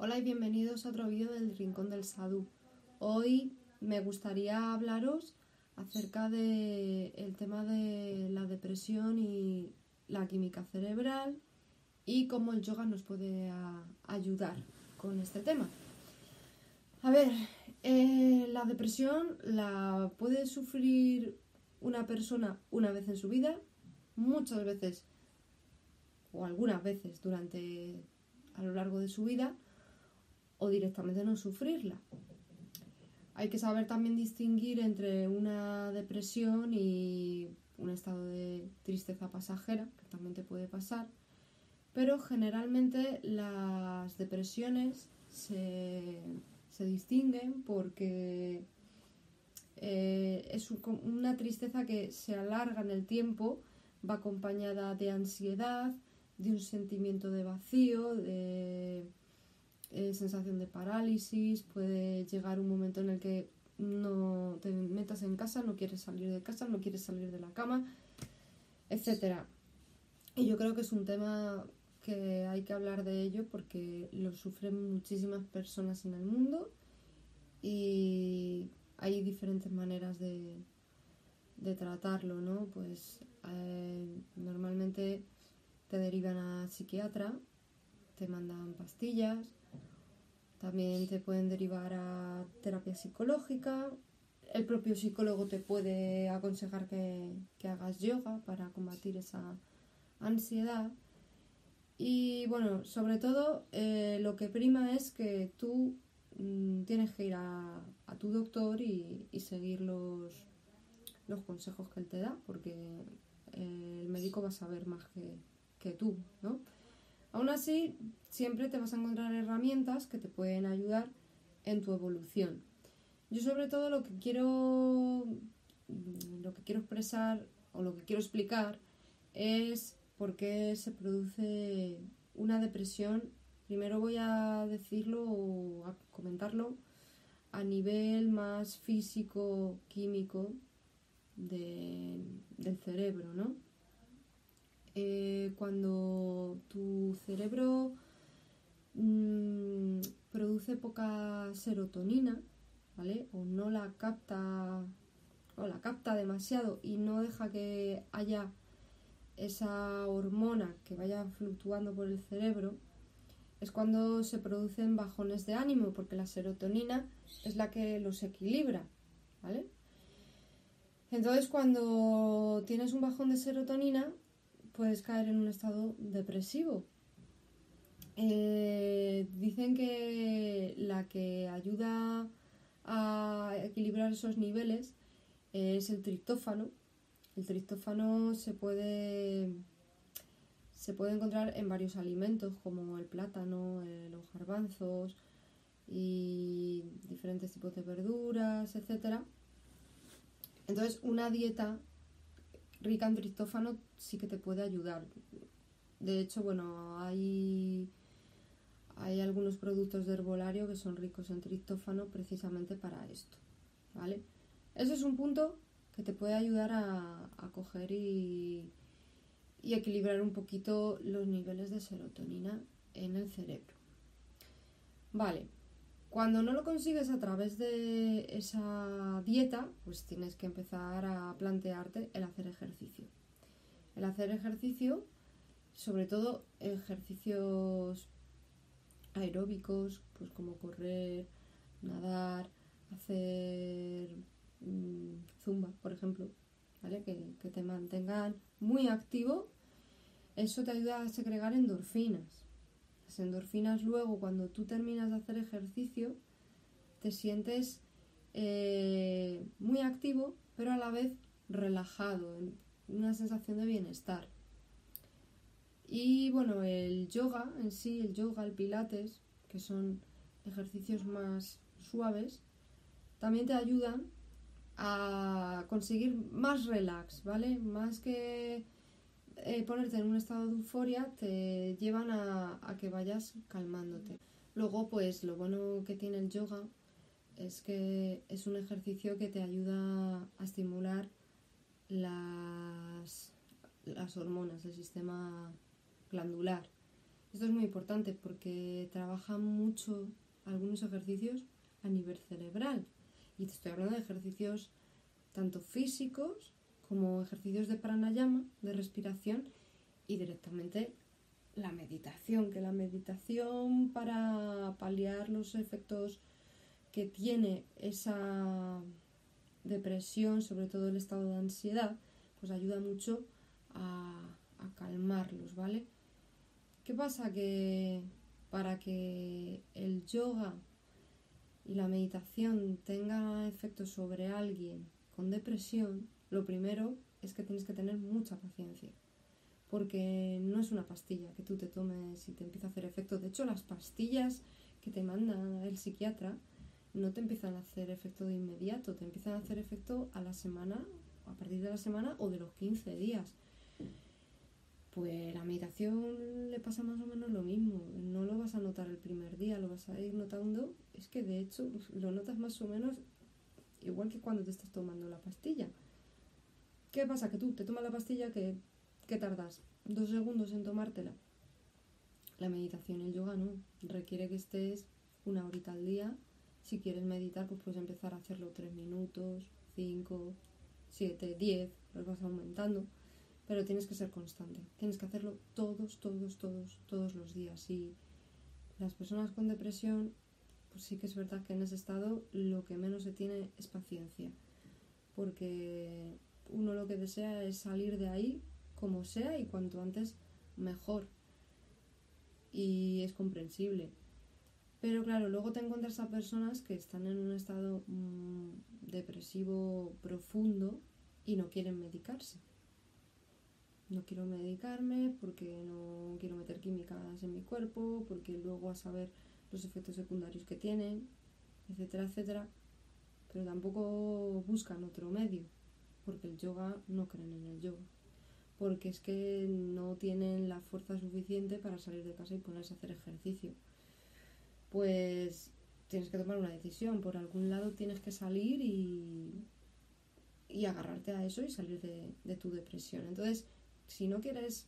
Hola y bienvenidos a otro vídeo del Rincón del Sadhu. Hoy me gustaría hablaros acerca del el tema de la depresión y la química cerebral y cómo el yoga nos puede ayudar con este tema. A ver, eh, la depresión la puede sufrir una persona una vez en su vida, muchas veces o algunas veces durante a lo largo de su vida o directamente no sufrirla. Hay que saber también distinguir entre una depresión y un estado de tristeza pasajera, que también te puede pasar, pero generalmente las depresiones se, distinguen porque eh, es una tristeza que se alarga en el tiempo, va acompañada de ansiedad, de un sentimiento de vacío, de eh, sensación de parálisis, puede llegar un momento en el que no te metas en casa, no quieres salir de casa, no quieres salir de la cama, etc. Y yo creo que es un tema que hay que hablar de ello porque lo sufren muchísimas personas en el mundo y hay diferentes maneras de, de tratarlo, ¿no? Pues eh, normalmente te derivan a psiquiatra, te mandan pastillas, también te pueden derivar a terapia psicológica, el propio psicólogo te puede aconsejar que, hagas yoga para combatir esa ansiedad. Y bueno, sobre todo eh, lo que prima es que tú mm, tienes que ir a, tu doctor y, seguir los, los consejos que él te da, porque eh, el médico va a saber más que, que tú, ¿no? Aún así, siempre te vas a encontrar herramientas que te pueden ayudar en tu evolución. Yo sobre todo lo que quiero mm, lo que quiero expresar o lo que quiero explicar es por qué se produce una depresión. Primero voy a decirlo o a comentarlo a nivel más físico, químico del cerebro, ¿no? Eh, cuando tu cerebro mm, produce poca serotonina, ¿vale? O no la capta o la capta demasiado y no deja que haya esa hormona que vaya fluctuando por el cerebro, es cuando se producen bajones de ánimo, porque la serotonina es la que los equilibra, ¿vale? Entonces, cuando tienes un bajón de serotonina, puedes caer en un estado depresivo. Eh, dicen que la que ayuda a equilibrar esos niveles es el triptófano. El triptófano se puede, se puede encontrar en varios alimentos como el plátano, eh, los garbanzos y diferentes tipos de verduras, etc. Entonces, una dieta rica en triptófano sí que te puede ayudar. De hecho, bueno, hay, hay algunos productos de herbolario que son ricos en triptófano precisamente para esto. ¿Vale? Ese es un punto que te puede ayudar a, a coger y, y equilibrar un poquito los niveles de serotonina en el cerebro. Vale, cuando no lo consigues a través de esa dieta, pues tienes que empezar a plantearte el hacer ejercicio. El hacer ejercicio, sobre todo ejercicios aeróbicos, pues como correr, nadar, hacer mm, zumba, por ejemplo, ¿vale? Que, te mantengan muy activo, eso te ayuda a segregar endorfinas. Las endorfinas luego, cuando tú terminas de hacer ejercicio, te sientes eh, muy activo, pero a la vez relajado, una sensación de bienestar. Y bueno, el yoga en sí, el yoga, el pilates, que son ejercicios más suaves, también te ayudan a conseguir más relax, ¿vale? Más que eh, ponerte en un estado de euforia te llevan a, que vayas calmándote. Luego, pues lo bueno que tiene el yoga es que es un ejercicio que te ayuda a estimular las, las hormonas del sistema glandular. Esto es muy importante porque trabaja mucho algunos ejercicios a nivel cerebral. Y te estoy hablando de ejercicios tanto físicos como ejercicios de pranayama, de respiración y directamente la meditación, que la meditación para paliar los efectos que tiene esa depresión, sobre todo el estado de ansiedad, pues ayuda mucho a, calmarlos, ¿vale? ¿Qué pasa? Que para que el yoga y la meditación tenga efecto sobre alguien con depresión, lo primero es que tienes que tener mucha paciencia. Porque no es una pastilla que tú te tomes y te empieza a hacer efecto. De hecho, las pastillas que te manda el psiquiatra no te empiezan a hacer efecto de inmediato, te empiezan a hacer efecto a la semana, a partir de la semana o de los 15 días. Pues la meditación le pasa más o menos lo mismo. No lo vas a notar el primer día, lo vas a ir notando. Es que de hecho lo notas más o menos igual que cuando te estás tomando la pastilla. ¿Qué pasa? Que tú te tomas la pastilla que, que tardas dos segundos en tomártela. La meditación, el yoga no. Requiere que estés una horita al día. Si quieres meditar, pues puedes empezar a hacerlo tres minutos, cinco, siete, diez, los vas aumentando pero tienes que ser constante. Tienes que hacerlo todos, todos, todos, todos los días. Y las personas con depresión, pues sí que es verdad que en ese estado lo que menos se tiene es paciencia. Porque uno lo que desea es salir de ahí como sea y cuanto antes mejor. Y es comprensible. Pero claro, luego te encuentras a personas que están en un estado mmm, depresivo profundo y no quieren medicarse no quiero medicarme porque no quiero meter químicas en mi cuerpo, porque luego a saber los efectos secundarios que tienen, etcétera, etcétera. Pero tampoco buscan otro medio, porque el yoga no creen en el yoga. Porque es que no tienen la fuerza suficiente para salir de casa y ponerse a hacer ejercicio. Pues tienes que tomar una decisión. Por algún lado tienes que salir y, y agarrarte a eso y salir de, tu depresión. Entonces, si no quieres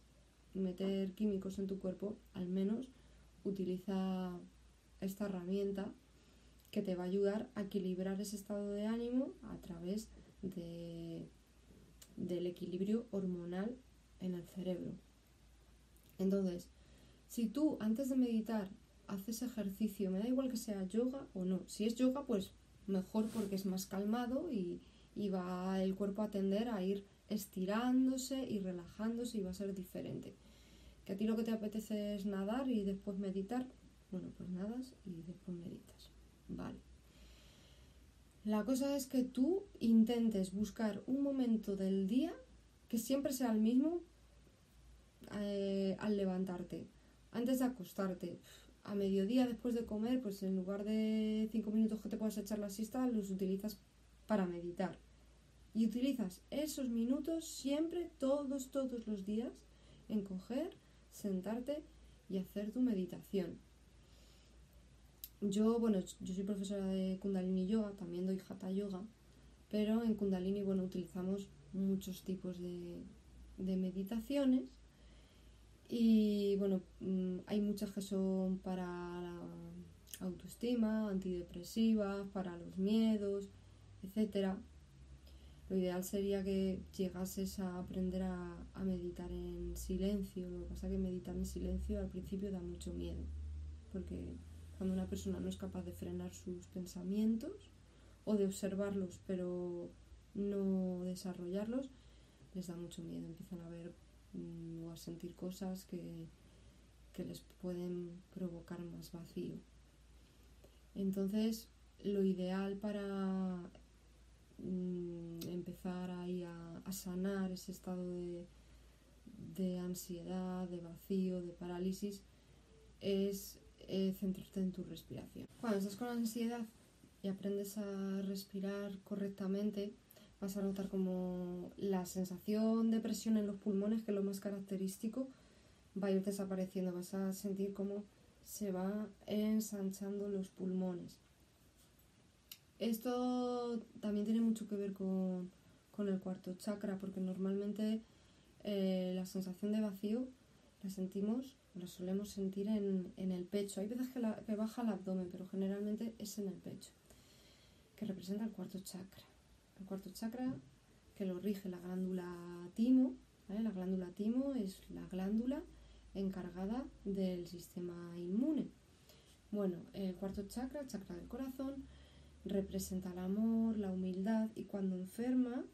meter químicos en tu cuerpo, al menos utiliza esta herramienta que te va a ayudar a equilibrar ese estado de ánimo a través de, del equilibrio hormonal en el cerebro. Entonces, si tú antes de meditar haces ejercicio, me da igual que sea yoga o no, si es yoga pues mejor porque es más calmado y, y va el cuerpo a tender a ir estirándose y relajándose y va a ser diferente. Que a ti lo que te apetece es nadar y después meditar, bueno, pues nadas y después meditas. Vale. La cosa es que tú intentes buscar un momento del día que siempre sea el mismo eh, al levantarte, antes de acostarte. A mediodía, después de comer, pues en lugar de cinco minutos que te puedas echar la siesta, los utilizas para meditar y utilizas esos minutos siempre, todos, todos los días, en coger, sentarte y hacer tu meditación. Yo, bueno, yo soy profesora de Kundalini Yoga, también doy Hatha Yoga, pero en Kundalini, bueno, utilizamos muchos tipos de, de meditaciones y, bueno, mm, hay muchas que son para la autoestima, antidepresivas, para los miedos, etcétera. Lo ideal sería que llegases a aprender a, meditar en silencio. Lo que pasa es que meditar en silencio al principio da mucho miedo, porque cuando una persona no es capaz de frenar sus pensamientos o de observarlos pero no desarrollarlos, les da mucho miedo. Empiezan a ver mm, o a sentir cosas que, que les pueden provocar más vacío. Entonces, lo ideal para Mm, empezar ahí a, sanar ese estado de, ansiedad, de vacío, de parálisis, es centrarte en tu respiración. Cuando estás con ansiedad y aprendes a respirar correctamente, vas a notar como la sensación de presión en los pulmones, que es lo más característico, va a ir desapareciendo, vas a sentir como se va ensanchando los pulmones. Esto también tiene mucho que ver con, el cuarto chakra, porque normalmente eh, la sensación de vacío la sentimos, la solemos sentir en, el pecho. Hay veces que, la, que baja el abdomen, pero generalmente es en el pecho, que representa el cuarto chakra. El cuarto chakra que lo rige la glándula timo. La glándula timo es la glándula encargada del sistema inmune. Bueno, el cuarto chakra, el chakra del corazón, representa el amor, la humildad y cuando enferma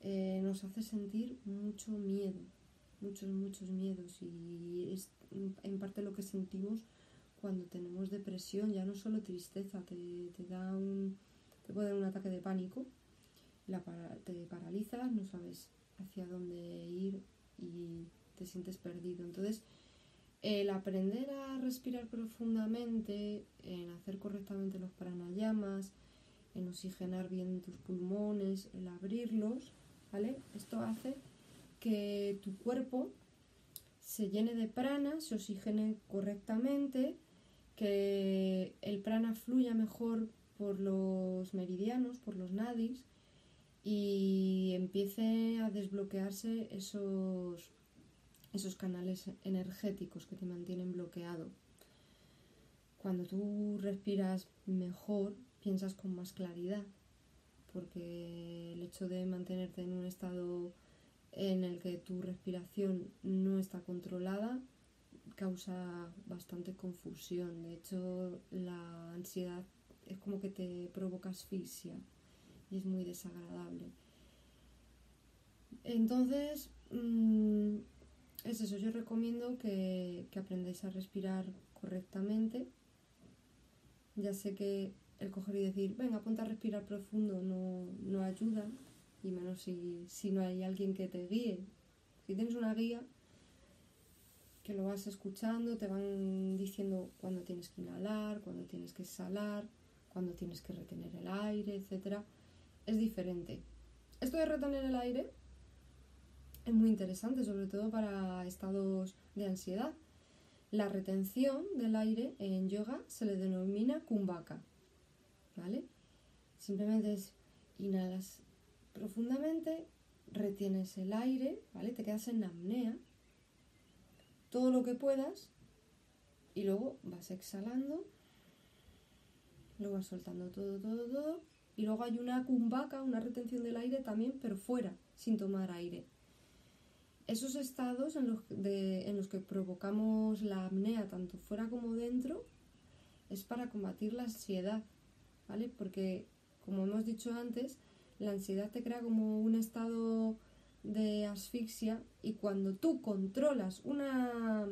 eh, nos hace sentir mucho miedo, muchos, muchos miedos y es en parte lo que sentimos cuando tenemos depresión, ya no solo tristeza, te, da un, te puede dar un ataque de pánico, la, te paralizas, no sabes hacia dónde ir y te sientes perdido. Entonces, el aprender a respirar profundamente, en hacer correctamente los pranayamas, en oxigenar bien tus pulmones, el abrirlos, ¿vale? Esto hace que tu cuerpo se llene de prana, se oxigene correctamente, que el prana fluya mejor por los meridianos, por los nadis y empiece a desbloquearse esos, esos canales energéticos que te mantienen bloqueado. Cuando tú respiras mejor, piensas con más claridad, porque el hecho de mantenerte en un estado en el que tu respiración no está controlada causa bastante confusión. De hecho, la ansiedad es como que te provoca asfixia y es muy desagradable. Entonces, mm, es eso, yo recomiendo que, aprendáis a respirar correctamente. Ya sé que el coger y decir, venga, ponte a respirar profundo no, no ayuda, y menos si, si no hay alguien que te guíe. Si tienes una guía, que lo vas escuchando, te van diciendo cuándo tienes que inhalar, cuándo tienes que exhalar, cuándo tienes que retener el aire, etc. Es diferente. Esto de retener el aire es muy interesante, sobre todo para estados de ansiedad. La retención del aire en yoga se le denomina kumbhaka. ¿Vale? Simplemente es inhalas profundamente, retienes el aire, ¿vale? Te quedas en apnea, todo lo que puedas, y luego vas exhalando, luego vas soltando todo, todo, todo, y luego hay una cumbaca, una retención del aire también, pero fuera, sin tomar aire. Esos estados en los, que provocamos la apnea, tanto fuera como dentro, es para combatir la ansiedad, ¿vale? Porque, como hemos dicho antes, la ansiedad te crea como un estado de asfixia y cuando tú controlas una,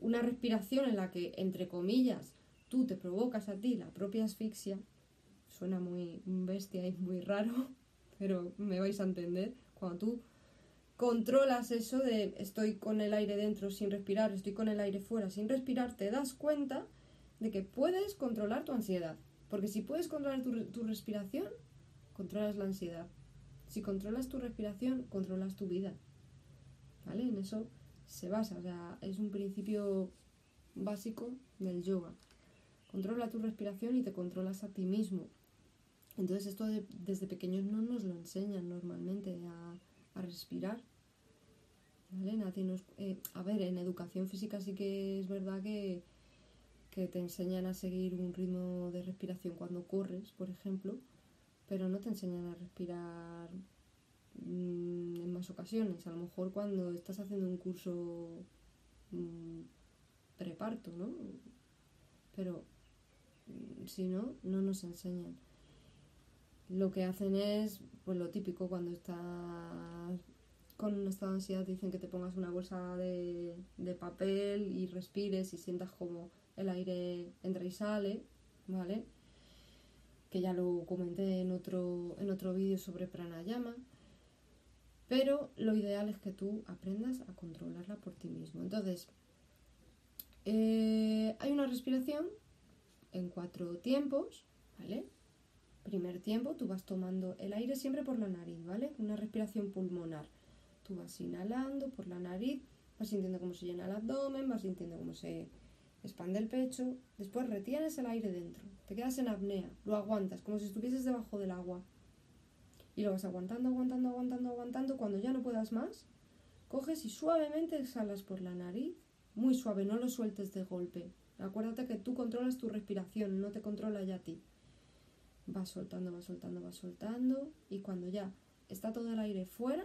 una respiración en la que, entre comillas, tú te provocas a ti la propia asfixia, suena muy bestia y muy raro, pero me vais a entender, cuando tú controlas eso de estoy con el aire dentro sin respirar, estoy con el aire fuera sin respirar, te das cuenta de que puedes controlar tu ansiedad. Porque si puedes controlar tu, respiración, controlas la ansiedad. Si controlas tu respiración, controlas tu vida. ¿Vale? En eso se basa, o sea, es un principio básico del yoga. Controla tu respiración y te controlas a ti mismo. Entonces esto desde pequeños no nos lo enseñan normalmente a, respirar. ¿Vale? Eh, a ver, en educación física sí que es verdad que, que te enseñan a seguir un ritmo de respiración cuando corres, por ejemplo, pero no te enseñan a respirar mm, en más ocasiones. A lo mejor cuando estás haciendo un curso mm, preparto, ¿no? Pero mm, si no, no nos enseñan. Lo que hacen es, pues lo típico, cuando estás con un estado de ansiedad, dicen que te pongas una bolsa de, de papel y respires y sientas como el aire entra y sale, ¿vale? que ya lo comenté en otro, en otro vídeo sobre pranayama, pero lo ideal es que tú aprendas a controlarla por ti mismo. Entonces, eh, hay una respiración en cuatro tiempos, ¿vale? Primer tiempo, tú vas tomando el aire siempre por la nariz, ¿vale? Una respiración pulmonar. Tú vas inhalando por la nariz, vas sintiendo cómo se llena el abdomen, vas sintiendo cómo se expande el pecho, después retienes el aire dentro, te quedas en apnea, lo aguantas como si estuvieses debajo del agua y lo vas aguantando, aguantando, aguantando, aguantando, cuando ya no puedas más, coges y suavemente exhalas por la nariz, muy suave, no lo sueltes de golpe. Acuérdate que tú controlas tu respiración, no te controla ya a ti. Vas soltando, vas soltando, vas soltando y cuando ya está todo el aire fuera,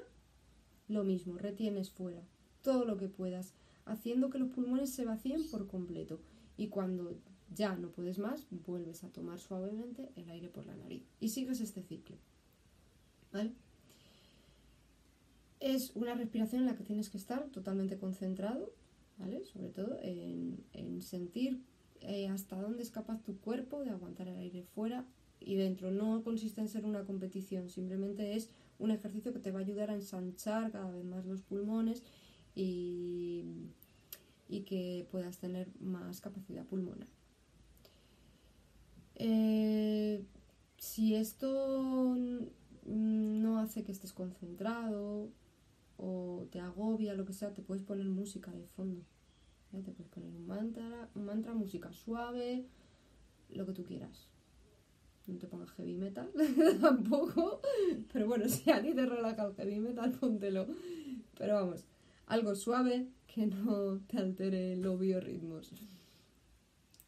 lo mismo, retienes fuera todo lo que puedas, haciendo que los pulmones se vacíen por completo. Y cuando ya no puedes más, vuelves a tomar suavemente el aire por la nariz y sigues este ciclo. ¿Vale? Es una respiración en la que tienes que estar totalmente concentrado, ¿vale? Sobre todo en, sentir eh, hasta dónde es capaz tu cuerpo de aguantar el aire fuera y dentro. No consiste en ser una competición, simplemente es un ejercicio que te va a ayudar a ensanchar cada vez más los pulmones y, y que puedas tener más capacidad pulmonar. Eh, si esto no hace que estés concentrado o te agobia, lo que sea, te puedes poner música de fondo. Te puedes poner un mantra, un mantra, música suave, lo que tú quieras. No te pongas heavy metal tampoco. Pero bueno, si a ti te relaja el heavy metal, póntelo. Pero vamos, algo suave que no te altere los biorritmos.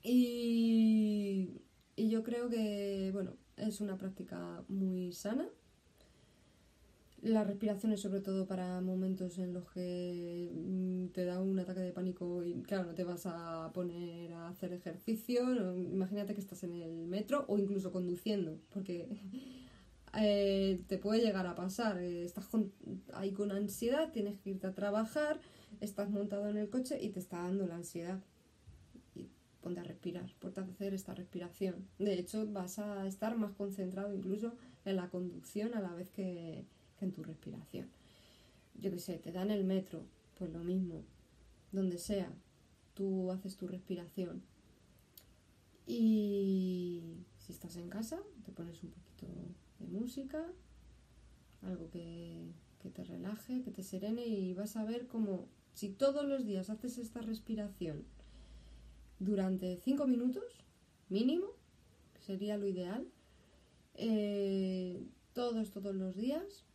Y y yo creo que, bueno, es una práctica muy sana. La respiración es sobre todo para momentos en los que mm, te da un ataque de pánico y claro, no te vas a poner a hacer ejercicio. imagínate que estás en el metro o incluso conduciendo, porque eh, te puede llegar a pasar. Eh, estás ahí con ansiedad, tienes que irte a trabajar, estás montado en el coche y te está dando la ansiedad ponte a respirar, ponte a hacer esta respiración. De hecho, vas a estar más concentrado incluso en la conducción a la vez que, en tu respiración. Yo qué sé, te dan el metro, pues lo mismo, donde sea, tú haces tu respiración. Y si estás en casa, te pones un poquito de música, algo que, que te relaje, que te serene y vas a ver cómo si todos los días haces esta respiración durante 5 minutos mínimo, sería lo ideal. Eh, todos, todos los días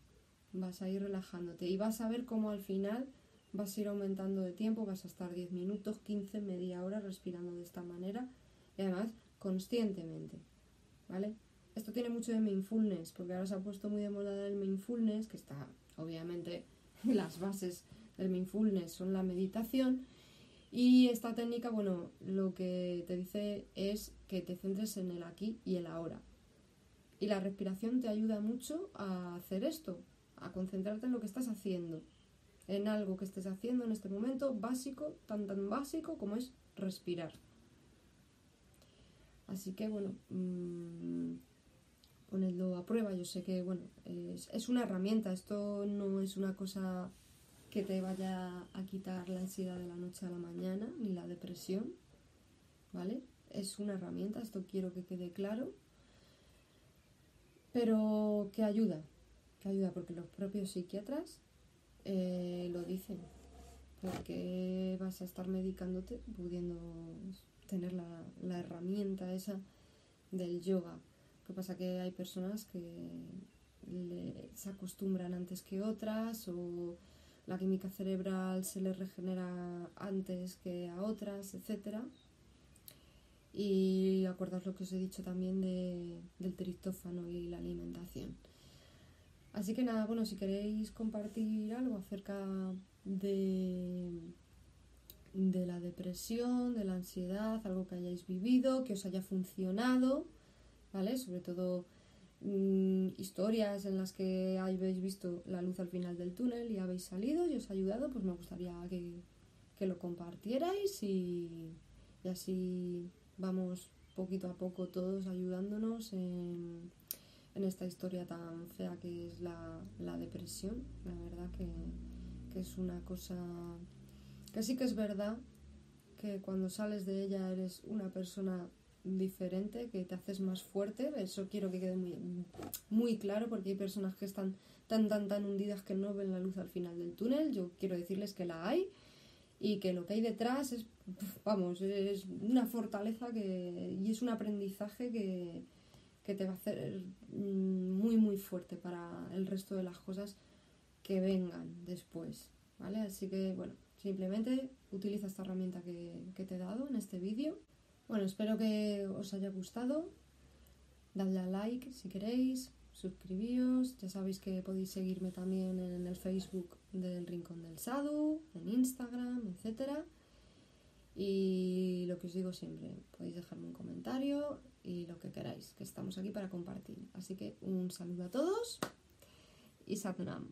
vas a ir relajándote y vas a ver cómo al final vas a ir aumentando de tiempo, vas a estar 10 minutos, 15, media hora respirando de esta manera y además conscientemente, ¿vale? Esto tiene mucho de mindfulness, porque ahora se ha puesto muy de moda el mindfulness, que está obviamente las bases del mindfulness son la meditación, y esta técnica, bueno, lo que te dice es que te centres en el aquí y el ahora. Y la respiración te ayuda mucho a hacer esto, a concentrarte en lo que estás haciendo, en algo que estés haciendo en este momento básico, tan tan básico como es respirar. Así que bueno, mmm, ponedlo a prueba. Yo sé que bueno, es, es una herramienta, esto no es una cosa que te vaya a quitar la ansiedad de la noche a la mañana, ni la depresión, ¿vale? Es una herramienta, esto quiero que quede claro, pero que ayuda, ayuda, porque los propios psiquiatras eh, lo dicen, porque vas a estar medicándote pudiendo tener la, herramienta esa del yoga. Lo que pasa que hay personas que se acostumbran antes que otras o la química cerebral se le regenera antes que a otras, etc. Y acordaos lo que os he dicho también de, del triptófano y la alimentación. Así que nada, bueno, si queréis compartir algo acerca de, de la depresión, de la ansiedad, algo que hayáis vivido, que os haya funcionado, ¿vale? Sobre todo Mm, historias en las que habéis visto la luz al final del túnel y habéis salido y os ha ayudado, pues me gustaría que, lo compartierais y, así vamos poquito a poco todos ayudándonos en, esta historia tan fea que es la, depresión. La verdad que, que es una cosa que sí que es verdad que cuando sales de ella eres una persona diferente, que te haces más fuerte. Eso quiero que quede muy, muy claro porque hay personas que están tan, tan, tan hundidas que no ven la luz al final del túnel. Yo quiero decirles que la hay y que lo que hay detrás es, vamos, es una fortaleza que, y es un aprendizaje que, que te va a hacer muy, muy fuerte para el resto de las cosas que vengan después. ¿vale? Así que, bueno, simplemente utiliza esta herramienta que, que te he dado en este vídeo. Bueno, espero que os haya gustado. Dadle a like si queréis, suscribíos, ya sabéis que podéis seguirme también en el Facebook del Rincón del Sadu, en Instagram, etcétera. Y lo que os digo siempre, podéis dejarme un comentario y lo que queráis, que estamos aquí para compartir. Así que un saludo a todos y Satnam.